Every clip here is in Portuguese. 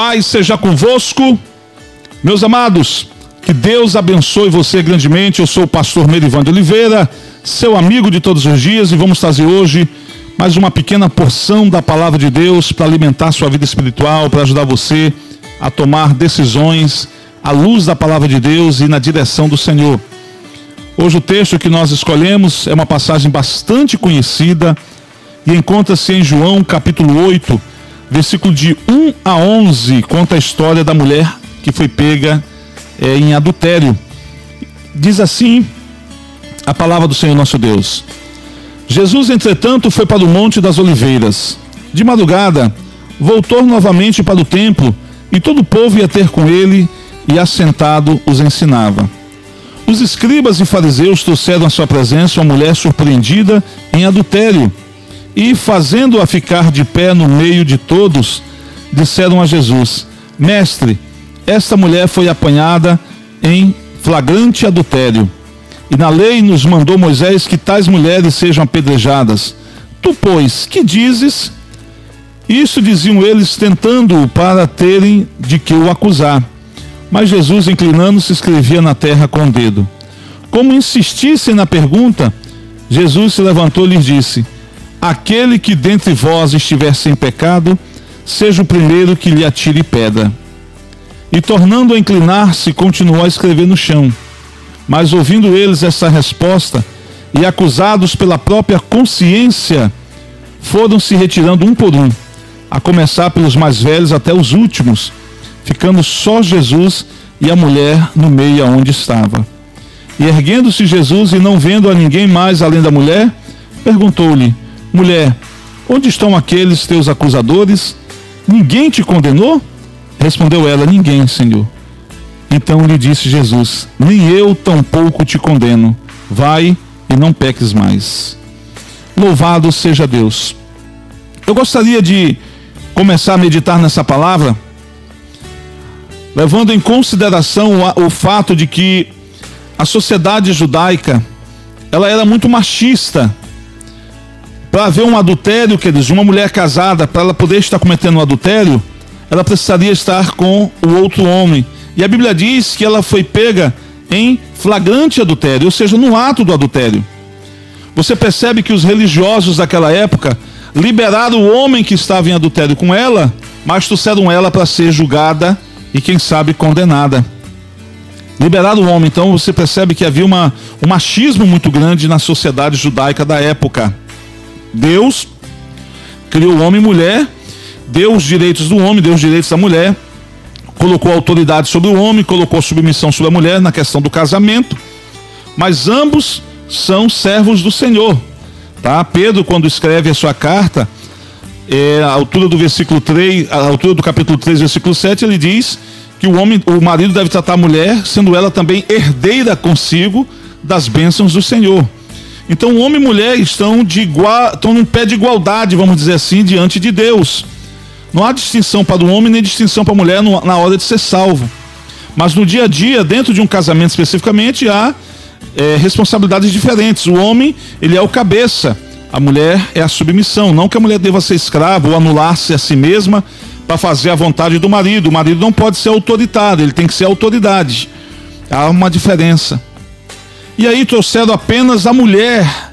paz seja convosco. Meus amados, que Deus abençoe você grandemente. Eu sou o pastor Merivan de Oliveira, seu amigo de todos os dias, e vamos trazer hoje mais uma pequena porção da palavra de Deus para alimentar sua vida espiritual, para ajudar você a tomar decisões à luz da palavra de Deus e na direção do Senhor. Hoje o texto que nós escolhemos é uma passagem bastante conhecida e encontra-se em João capítulo 8, versículo de 1 a 11, conta a história da mulher que foi pega é, em adultério. Diz assim a palavra do Senhor nosso Deus. Jesus, entretanto, foi para o Monte das Oliveiras. De madrugada, voltou novamente para o templo, e todo o povo ia ter com ele, e assentado os ensinava. Os escribas e fariseus trouxeram à sua presença uma mulher surpreendida em adultério e, fazendo-a ficar de pé no meio de todos, disseram a Jesus: Mestre, esta mulher foi apanhada em flagrante adultério. E na lei nos mandou Moisés que tais mulheres sejam apedrejadas. Tu, pois, que dizes? Isso diziam eles, tentando-o para terem de que o acusar. Mas Jesus, inclinando-se, escrevia na terra com o dedo. Como insistissem na pergunta, Jesus se levantou e lhes disse: Aquele que dentre vós estiver sem pecado, seja o primeiro que lhe atire pedra. E tornando a inclinar-se, continuou a escrever no chão. Mas ouvindo eles essa resposta, e acusados pela própria consciência, foram se retirando um por um, a começar pelos mais velhos até os últimos, ficando só Jesus e a mulher no meio aonde estava. E erguendo-se Jesus e não vendo a ninguém mais além da mulher, perguntou-lhe: Mulher, onde estão aqueles teus acusadores? Ninguém te condenou? Respondeu ela: Ninguém, Senhor. Então lhe disse Jesus: Nem eu tampouco te condeno. Vai e não peques mais. Louvado seja Deus. Eu gostaria de começar a meditar nessa palavra, levando em consideração o, fato de que a sociedade judaica ela era muito machista para haver um adultério, queridos, uma mulher casada, para ela poder estar cometendo um adultério, ela precisaria estar com o outro homem. E a Bíblia diz que ela foi pega em flagrante adultério, ou seja, no ato do adultério. Você percebe que os religiosos daquela época liberaram o homem que estava em adultério com ela, mas trouxeram ela para ser julgada e, quem sabe, condenada. Liberaram o homem, então você percebe que havia uma, um machismo muito grande na sociedade judaica da época. Deus criou o homem e mulher, deu os direitos do homem, deu os direitos da mulher, colocou autoridade sobre o homem, colocou submissão sobre a mulher na questão do casamento, mas ambos são servos do Senhor. Tá? Pedro, quando escreve a sua carta, é, a altura do versículo 3, a altura do capítulo 3, versículo 7, ele diz que o homem, o marido deve tratar a mulher, sendo ela também herdeira consigo das bênçãos do Senhor. Então, homem e mulher estão, de igual, estão num pé de igualdade, vamos dizer assim, diante de Deus. Não há distinção para o homem nem distinção para a mulher na hora de ser salvo. Mas no dia a dia, dentro de um casamento especificamente, há é, responsabilidades diferentes. O homem, ele é o cabeça, a mulher é a submissão. Não que a mulher deva ser escrava ou anular-se a si mesma para fazer a vontade do marido. O marido não pode ser autoritário, ele tem que ser autoridade. Há uma diferença. E aí trouxeram apenas a mulher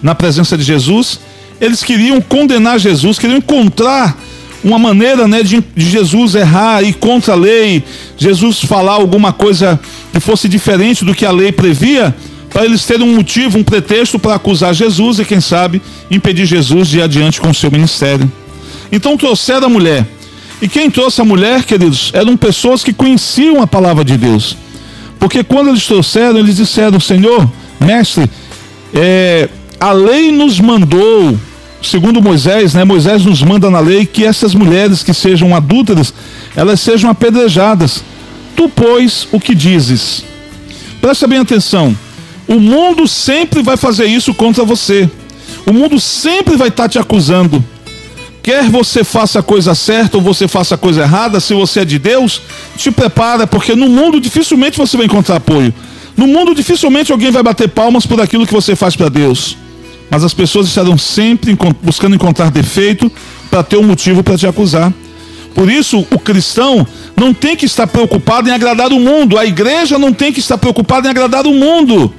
na presença de Jesus. Eles queriam condenar Jesus, queriam encontrar uma maneira né, de, de Jesus errar e contra a lei, Jesus falar alguma coisa que fosse diferente do que a lei previa, para eles terem um motivo, um pretexto para acusar Jesus e, quem sabe, impedir Jesus de ir adiante com o seu ministério. Então trouxeram a mulher. E quem trouxe a mulher, queridos, eram pessoas que conheciam a palavra de Deus. Porque quando eles trouxeram, eles disseram: Senhor, mestre, é, a lei nos mandou, segundo Moisés, né? Moisés nos manda na lei que essas mulheres que sejam adúlteras, elas sejam apedrejadas. Tu, pois, o que dizes? Presta bem atenção. O mundo sempre vai fazer isso contra você. O mundo sempre vai estar te acusando. Quer você faça a coisa certa ou você faça a coisa errada, se você é de Deus, te prepara, porque no mundo dificilmente você vai encontrar apoio. No mundo dificilmente alguém vai bater palmas por aquilo que você faz para Deus. Mas as pessoas estarão sempre buscando encontrar defeito para ter um motivo para te acusar. Por isso, o cristão não tem que estar preocupado em agradar o mundo, a igreja não tem que estar preocupada em agradar o mundo.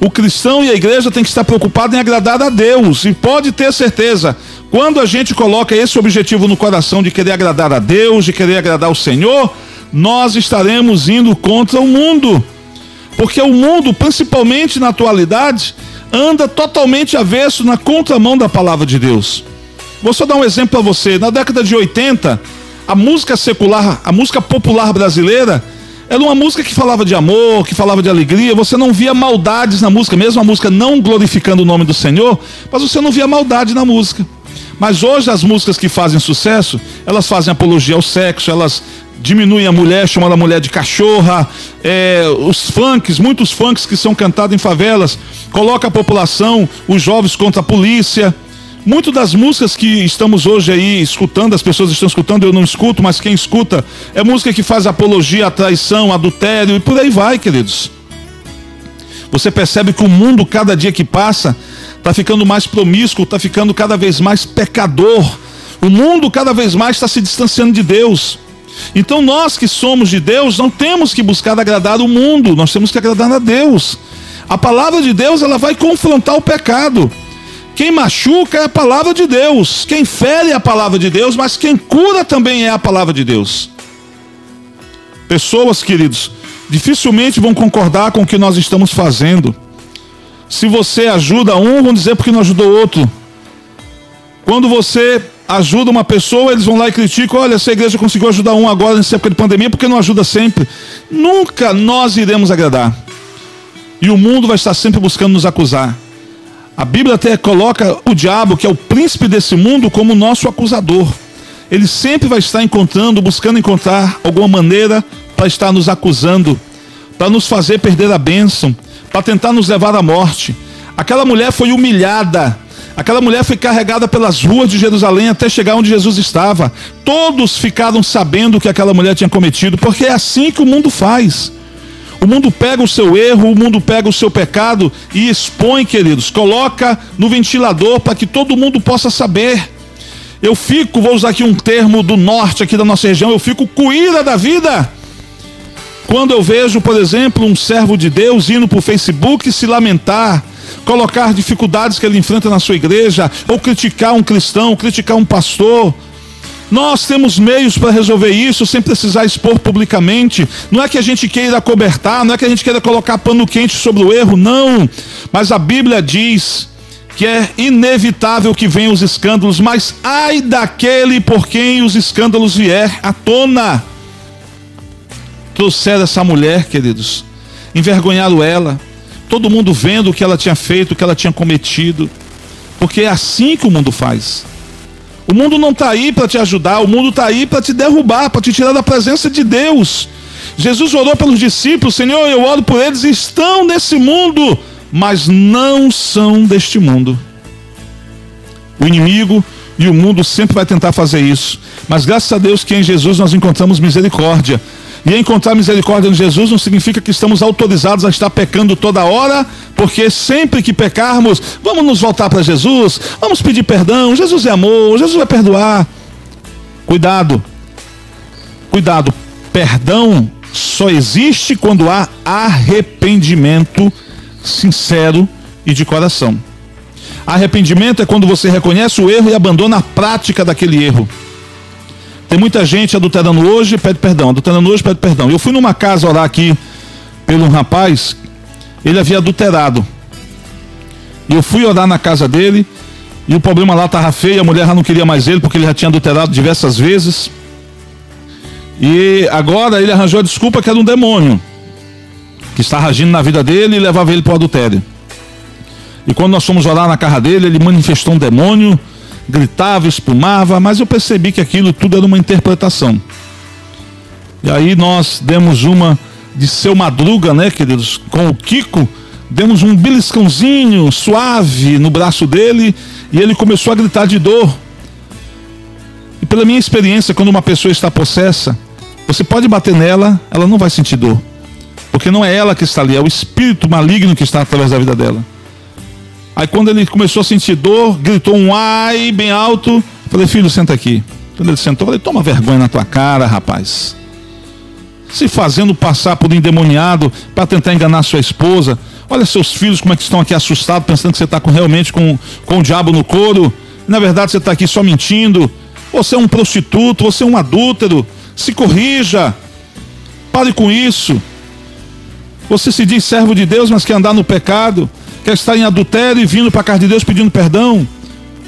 O cristão e a igreja tem que estar preocupado em agradar a Deus. E pode ter certeza, quando a gente coloca esse objetivo no coração de querer agradar a Deus, de querer agradar o Senhor, nós estaremos indo contra o mundo. Porque o mundo, principalmente na atualidade, anda totalmente avesso na contramão da palavra de Deus. Vou só dar um exemplo para você. Na década de 80, a música secular, a música popular brasileira, era uma música que falava de amor, que falava de alegria. Você não via maldades na música, mesmo a música não glorificando o nome do Senhor, mas você não via maldade na música. Mas hoje as músicas que fazem sucesso, elas fazem apologia ao sexo, elas diminuem a mulher, chamando a mulher de cachorra, é, os funks, muitos funks que são cantados em favelas, coloca a população, os jovens contra a polícia. Muito das músicas que estamos hoje aí escutando, as pessoas estão escutando, eu não escuto, mas quem escuta, é música que faz apologia à traição, adultério e por aí vai, queridos. Você percebe que o mundo, cada dia que passa, está ficando mais promíscuo, está ficando cada vez mais pecador. O mundo cada vez mais está se distanciando de Deus. Então nós que somos de Deus não temos que buscar agradar o mundo, nós temos que agradar a Deus. A palavra de Deus ela vai confrontar o pecado. Quem machuca é a palavra de Deus, quem fere é a palavra de Deus, mas quem cura também é a palavra de Deus. Pessoas, queridos, dificilmente vão concordar com o que nós estamos fazendo. Se você ajuda um, vão dizer porque não ajudou outro. Quando você ajuda uma pessoa, eles vão lá e criticam: olha, essa igreja conseguiu ajudar um agora nessa época de pandemia, porque não ajuda sempre? Nunca nós iremos agradar. E o mundo vai estar sempre buscando nos acusar. A Bíblia até coloca o diabo, que é o príncipe desse mundo, como nosso acusador. Ele sempre vai estar encontrando, buscando encontrar alguma maneira para estar nos acusando, para nos fazer perder a bênção, para tentar nos levar à morte. Aquela mulher foi humilhada Aquela mulher foi carregada pelas ruas de Jerusalém até chegar onde Jesus estava. Todos ficaram sabendo o que aquela mulher tinha cometido, porque é assim que o mundo faz. O mundo pega o seu erro, o mundo pega o seu pecado e expõe, queridos, coloca no ventilador para que todo mundo possa saber. Eu fico, vou usar aqui um termo do norte aqui da nossa região, eu fico cuída da vida. Quando eu vejo, por exemplo, um servo de Deus indo para o Facebook se lamentar colocar dificuldades que ele enfrenta na sua igreja, ou criticar um cristão, criticar um pastor. Nós temos meios para resolver isso sem precisar expor publicamente. Não é que a gente queira cobertar, não é que a gente queira colocar pano quente sobre o erro, não. Mas a Bíblia diz que é inevitável que venham os escândalos, mas ai daquele por quem os escândalos vier à tona. Trouxeram essa mulher, queridos, envergonharam ela, todo mundo vendo o que ela tinha feito, o que ela tinha cometido, porque é assim que o mundo faz. O mundo não está aí para te ajudar, o mundo está aí para te derrubar, para te tirar da presença de Deus. Jesus orou pelos discípulos, Senhor, eu oro por eles, estão nesse mundo, mas não são deste mundo. O inimigo e o mundo sempre vai tentar fazer isso, mas graças a Deus que em Jesus nós encontramos misericórdia. E encontrar misericórdia em Jesus não significa que estamos autorizados a estar pecando toda hora, porque sempre que pecarmos, vamos nos voltar para Jesus, vamos pedir perdão. Jesus é amor, Jesus vai perdoar. Cuidado, cuidado, perdão só existe quando há arrependimento sincero e de coração. Arrependimento é quando você reconhece o erro e abandona a prática daquele erro. Tem muita gente adulterando hoje, pede perdão, adulterando hoje, pede perdão. Eu fui numa casa orar aqui pelo um rapaz, ele havia adulterado. E eu fui orar na casa dele, e o problema lá estava feio, a mulher já não queria mais ele, porque ele já tinha adulterado diversas vezes. E agora ele arranjou a desculpa que era um demônio que estava agindo na vida dele e levava ele para o adultério. E quando nós fomos orar na casa dele, ele manifestou um demônio gritava, espumava, mas eu percebi que aquilo tudo era uma interpretação. E aí nós demos uma de seu madruga, né, queridos, com o Kiko, demos um beliscãozinho suave no braço dele e ele começou a gritar de dor. E pela minha experiência, quando uma pessoa está possessa, você pode bater nela, ela não vai sentir dor. Porque não é ela que está ali, é o espírito maligno que está através da vida dela. Aí quando ele começou a sentir dor, gritou um ai bem alto. Falei, filho, senta aqui. Quando ele sentou, falei: toma vergonha na tua cara, rapaz. Se fazendo passar por endemoniado para tentar enganar sua esposa. Olha seus filhos como é que estão aqui assustados, pensando que você está com, realmente com, com o diabo no couro. Na verdade, você está aqui só mentindo. Você é um prostituto, você é um adúltero. Se corrija. Pare com isso. Você se diz servo de Deus, mas quer andar no pecado. Quer estar em adultério e vindo para a casa de Deus pedindo perdão.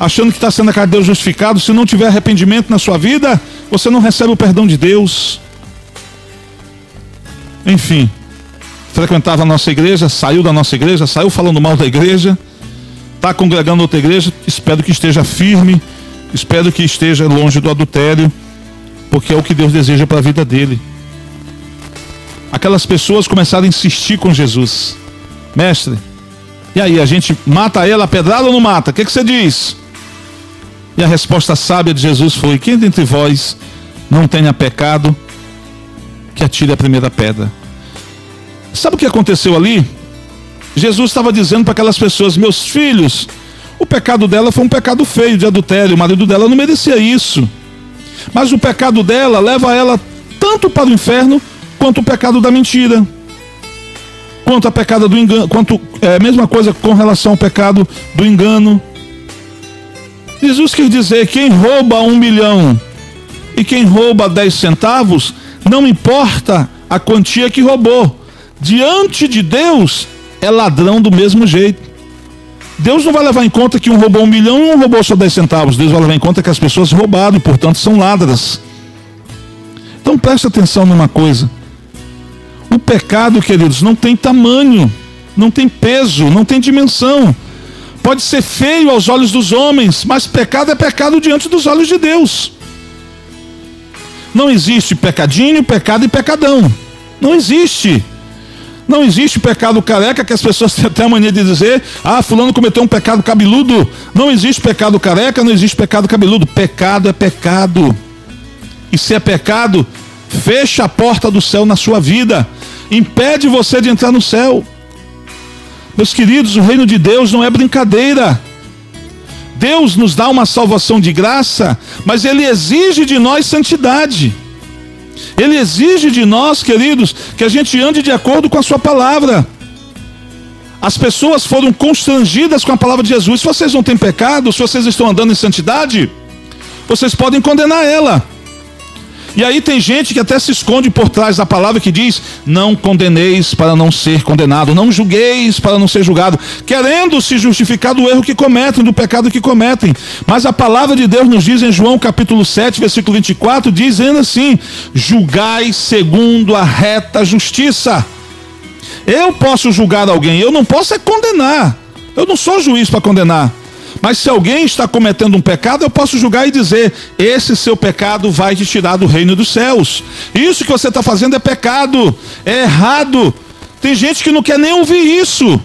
Achando que está sendo a casa de Deus justificado. Se não tiver arrependimento na sua vida, você não recebe o perdão de Deus. Enfim, frequentava a nossa igreja, saiu da nossa igreja, saiu falando mal da igreja, está congregando outra igreja. Espero que esteja firme, espero que esteja longe do adultério, porque é o que Deus deseja para a vida dele. Aquelas pessoas começaram a insistir com Jesus, mestre. E aí, a gente mata ela pedrada ou não mata? O que, que você diz? E a resposta sábia de Jesus foi: Quem dentre vós não tenha pecado, que atire a primeira pedra. Sabe o que aconteceu ali? Jesus estava dizendo para aquelas pessoas: Meus filhos, o pecado dela foi um pecado feio de adultério, o marido dela não merecia isso. Mas o pecado dela leva ela tanto para o inferno quanto o pecado da mentira. Quanto a pecado do engano, quanto é a mesma coisa com relação ao pecado do engano. Jesus quer dizer: quem rouba um milhão e quem rouba dez centavos, não importa a quantia que roubou, diante de Deus é ladrão do mesmo jeito. Deus não vai levar em conta que um roubou um milhão e um roubou só 10 centavos. Deus vai levar em conta que as pessoas roubaram e, portanto, são ladras. Então preste atenção numa coisa. O pecado, queridos, não tem tamanho, não tem peso, não tem dimensão. Pode ser feio aos olhos dos homens, mas pecado é pecado diante dos olhos de Deus. Não existe pecadinho, pecado e pecadão. Não existe. Não existe pecado careca que as pessoas têm até a mania de dizer, ah, fulano cometeu um pecado cabeludo. Não existe pecado careca, não existe pecado cabeludo. Pecado é pecado. E se é pecado, fecha a porta do céu na sua vida. Impede você de entrar no céu. Meus queridos, o reino de Deus não é brincadeira. Deus nos dá uma salvação de graça, mas Ele exige de nós santidade. Ele exige de nós, queridos, que a gente ande de acordo com a Sua palavra. As pessoas foram constrangidas com a palavra de Jesus. Se vocês não têm pecado, se vocês estão andando em santidade, vocês podem condenar ela. E aí tem gente que até se esconde por trás da palavra que diz: não condeneis para não ser condenado, não julgueis para não ser julgado, querendo se justificar do erro que cometem, do pecado que cometem. Mas a palavra de Deus nos diz em João capítulo 7, versículo 24, dizendo assim: julgai segundo a reta justiça. Eu posso julgar alguém, eu não posso é condenar. Eu não sou juiz para condenar. Mas se alguém está cometendo um pecado, eu posso julgar e dizer: esse seu pecado vai te tirar do reino dos céus. Isso que você está fazendo é pecado, é errado. Tem gente que não quer nem ouvir isso.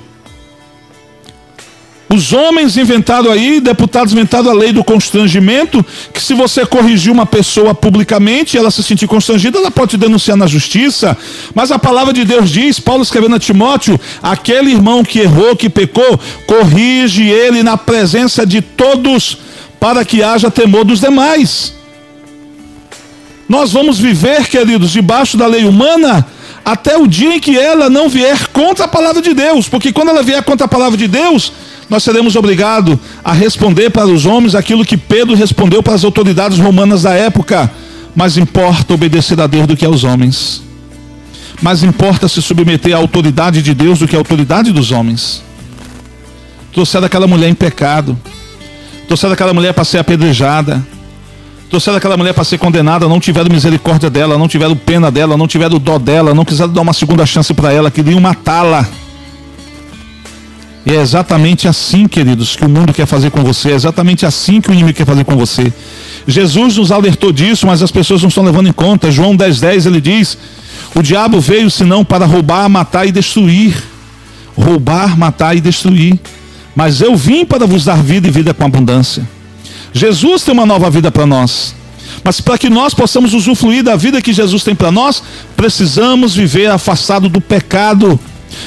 Os homens inventaram aí, deputados inventaram a lei do constrangimento, que se você corrigir uma pessoa publicamente e ela se sentir constrangida, ela pode denunciar na justiça. Mas a palavra de Deus diz, Paulo escrevendo a Timóteo, aquele irmão que errou, que pecou, corrige ele na presença de todos, para que haja temor dos demais. Nós vamos viver, queridos, debaixo da lei humana, até o dia em que ela não vier contra a palavra de Deus, porque quando ela vier contra a palavra de Deus, nós seremos obrigados a responder para os homens aquilo que Pedro respondeu para as autoridades romanas da época. Mas importa obedecer a Deus do que aos homens. Mas importa se submeter à autoridade de Deus do que à autoridade dos homens. Trouxeram aquela mulher em pecado. Trouxeram aquela mulher para ser apedrejada. Trouxeram aquela mulher para ser condenada, não tiveram misericórdia dela, não tiveram pena dela, não tiveram dó dela, não quiseram dar uma segunda chance para ela, queriam matá-la. E é exatamente assim, queridos, que o mundo quer fazer com você, é exatamente assim que o inimigo quer fazer com você. Jesus nos alertou disso, mas as pessoas não estão levando em conta. João 10,10 10, ele diz: O diabo veio senão para roubar, matar e destruir. Roubar, matar e destruir. Mas eu vim para vos dar vida e vida com abundância. Jesus tem uma nova vida para nós. Mas para que nós possamos usufruir da vida que Jesus tem para nós, precisamos viver afastado do pecado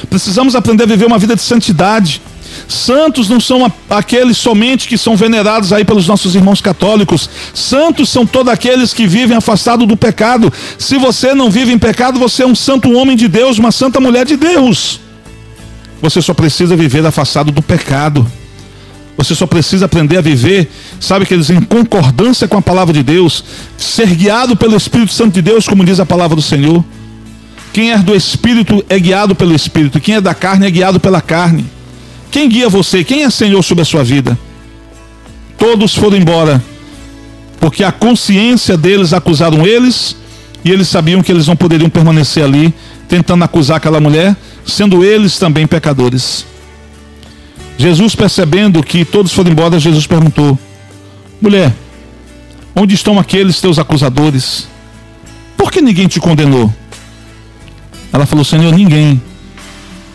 Precisamos aprender a viver uma vida de santidade. Santos não são aqueles somente que são venerados aí pelos nossos irmãos católicos. Santos são todos aqueles que vivem afastados do pecado. Se você não vive em pecado, você é um santo homem de Deus, uma santa mulher de Deus. Você só precisa viver afastado do pecado. Você só precisa aprender a viver, sabe que eles em concordância com a palavra de Deus, ser guiado pelo Espírito Santo de Deus, como diz a palavra do Senhor. Quem é do Espírito é guiado pelo Espírito, quem é da carne é guiado pela carne. Quem guia você? Quem é Senhor sobre a sua vida? Todos foram embora, porque a consciência deles acusaram eles, e eles sabiam que eles não poderiam permanecer ali, tentando acusar aquela mulher, sendo eles também pecadores. Jesus, percebendo que todos foram embora, Jesus perguntou: Mulher, onde estão aqueles teus acusadores? Por que ninguém te condenou? Ela falou: Senhor, ninguém.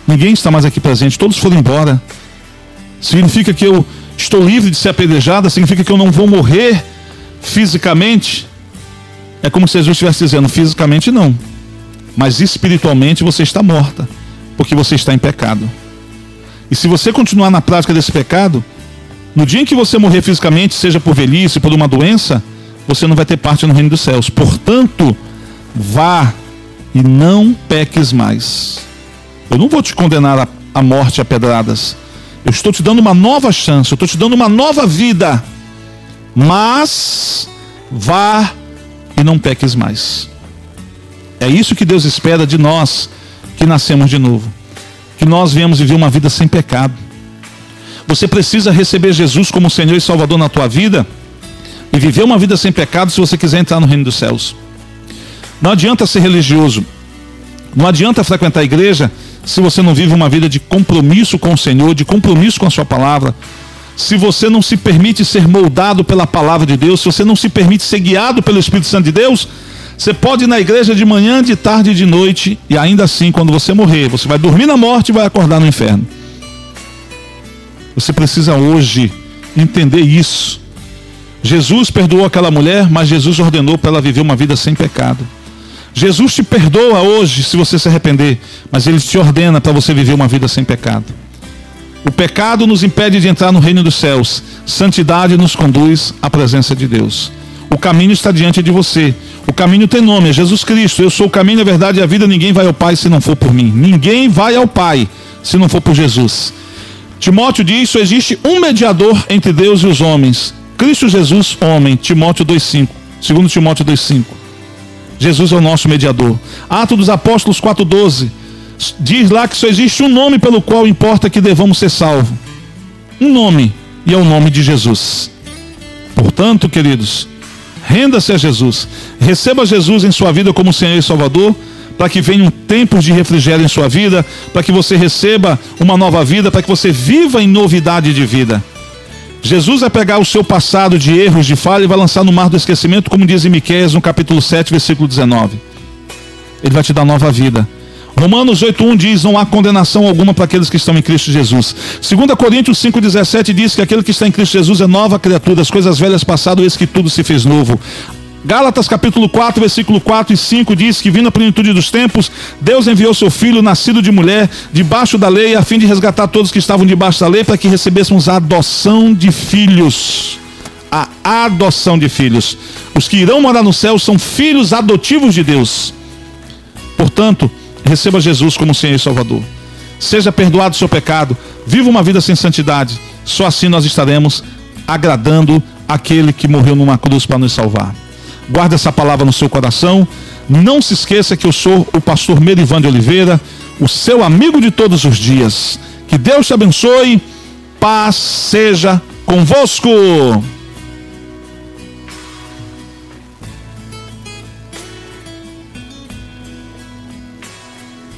Ninguém está mais aqui presente, todos foram embora. Significa que eu estou livre de ser apedrejada? Significa que eu não vou morrer fisicamente? É como se Jesus estivesse dizendo: fisicamente não, mas espiritualmente você está morta, porque você está em pecado. E se você continuar na prática desse pecado, no dia em que você morrer fisicamente, seja por velhice, por uma doença, você não vai ter parte no reino dos céus. Portanto, vá e não peques mais. Eu não vou te condenar à morte a pedradas. Eu estou te dando uma nova chance, eu estou te dando uma nova vida. Mas vá e não peques mais. É isso que Deus espera de nós que nascemos de novo que nós viemos viver uma vida sem pecado. Você precisa receber Jesus como Senhor e Salvador na tua vida e viver uma vida sem pecado se você quiser entrar no reino dos céus. Não adianta ser religioso, não adianta frequentar a igreja se você não vive uma vida de compromisso com o Senhor, de compromisso com a Sua palavra. Se você não se permite ser moldado pela palavra de Deus, se você não se permite ser guiado pelo Espírito Santo de Deus, você pode ir na igreja de manhã, de tarde e de noite, e ainda assim, quando você morrer, você vai dormir na morte e vai acordar no inferno. Você precisa hoje entender isso. Jesus perdoou aquela mulher, mas Jesus ordenou para ela viver uma vida sem pecado. Jesus te perdoa hoje se você se arrepender, mas ele te ordena para você viver uma vida sem pecado. O pecado nos impede de entrar no reino dos céus. Santidade nos conduz à presença de Deus. O caminho está diante de você. O caminho tem nome, é Jesus Cristo. Eu sou o caminho, a verdade e a vida. Ninguém vai ao Pai se não for por mim. Ninguém vai ao Pai se não for por Jesus. Timóteo diz: só existe um mediador entre Deus e os homens. Cristo Jesus, homem. Timóteo 2,5. Segundo Timóteo 2,5. Jesus é o nosso mediador. Atos dos Apóstolos 4,12. Diz lá que só existe um nome pelo qual importa que devamos ser salvos. Um nome, e é o nome de Jesus. Portanto, queridos, Renda-se a Jesus. Receba Jesus em sua vida como Senhor e Salvador, para que venham tempos de refrigério em sua vida, para que você receba uma nova vida, para que você viva em novidade de vida. Jesus vai pegar o seu passado de erros, de falha e vai lançar no mar do esquecimento, como diz em Miqueias no capítulo 7, versículo 19. Ele vai te dar nova vida. Romanos 8.1 diz, não há condenação alguma para aqueles que estão em Cristo Jesus. 2 Coríntios 5.17 diz que aquele que está em Cristo Jesus é nova criatura, as coisas velhas passaram, eis que tudo se fez novo. Gálatas capítulo 4, versículo 4 e 5 diz que vindo a plenitude dos tempos, Deus enviou seu filho, nascido de mulher, debaixo da lei, a fim de resgatar todos que estavam debaixo da lei, para que recebêssemos a adoção de filhos. A adoção de filhos. Os que irão morar no céu são filhos adotivos de Deus. Portanto, receba Jesus como Senhor e Salvador. Seja perdoado o seu pecado, viva uma vida sem santidade. Só assim nós estaremos agradando aquele que morreu numa cruz para nos salvar. Guarde essa palavra no seu coração. Não se esqueça que eu sou o pastor Merivan de Oliveira, o seu amigo de todos os dias. Que Deus te abençoe. Paz seja convosco.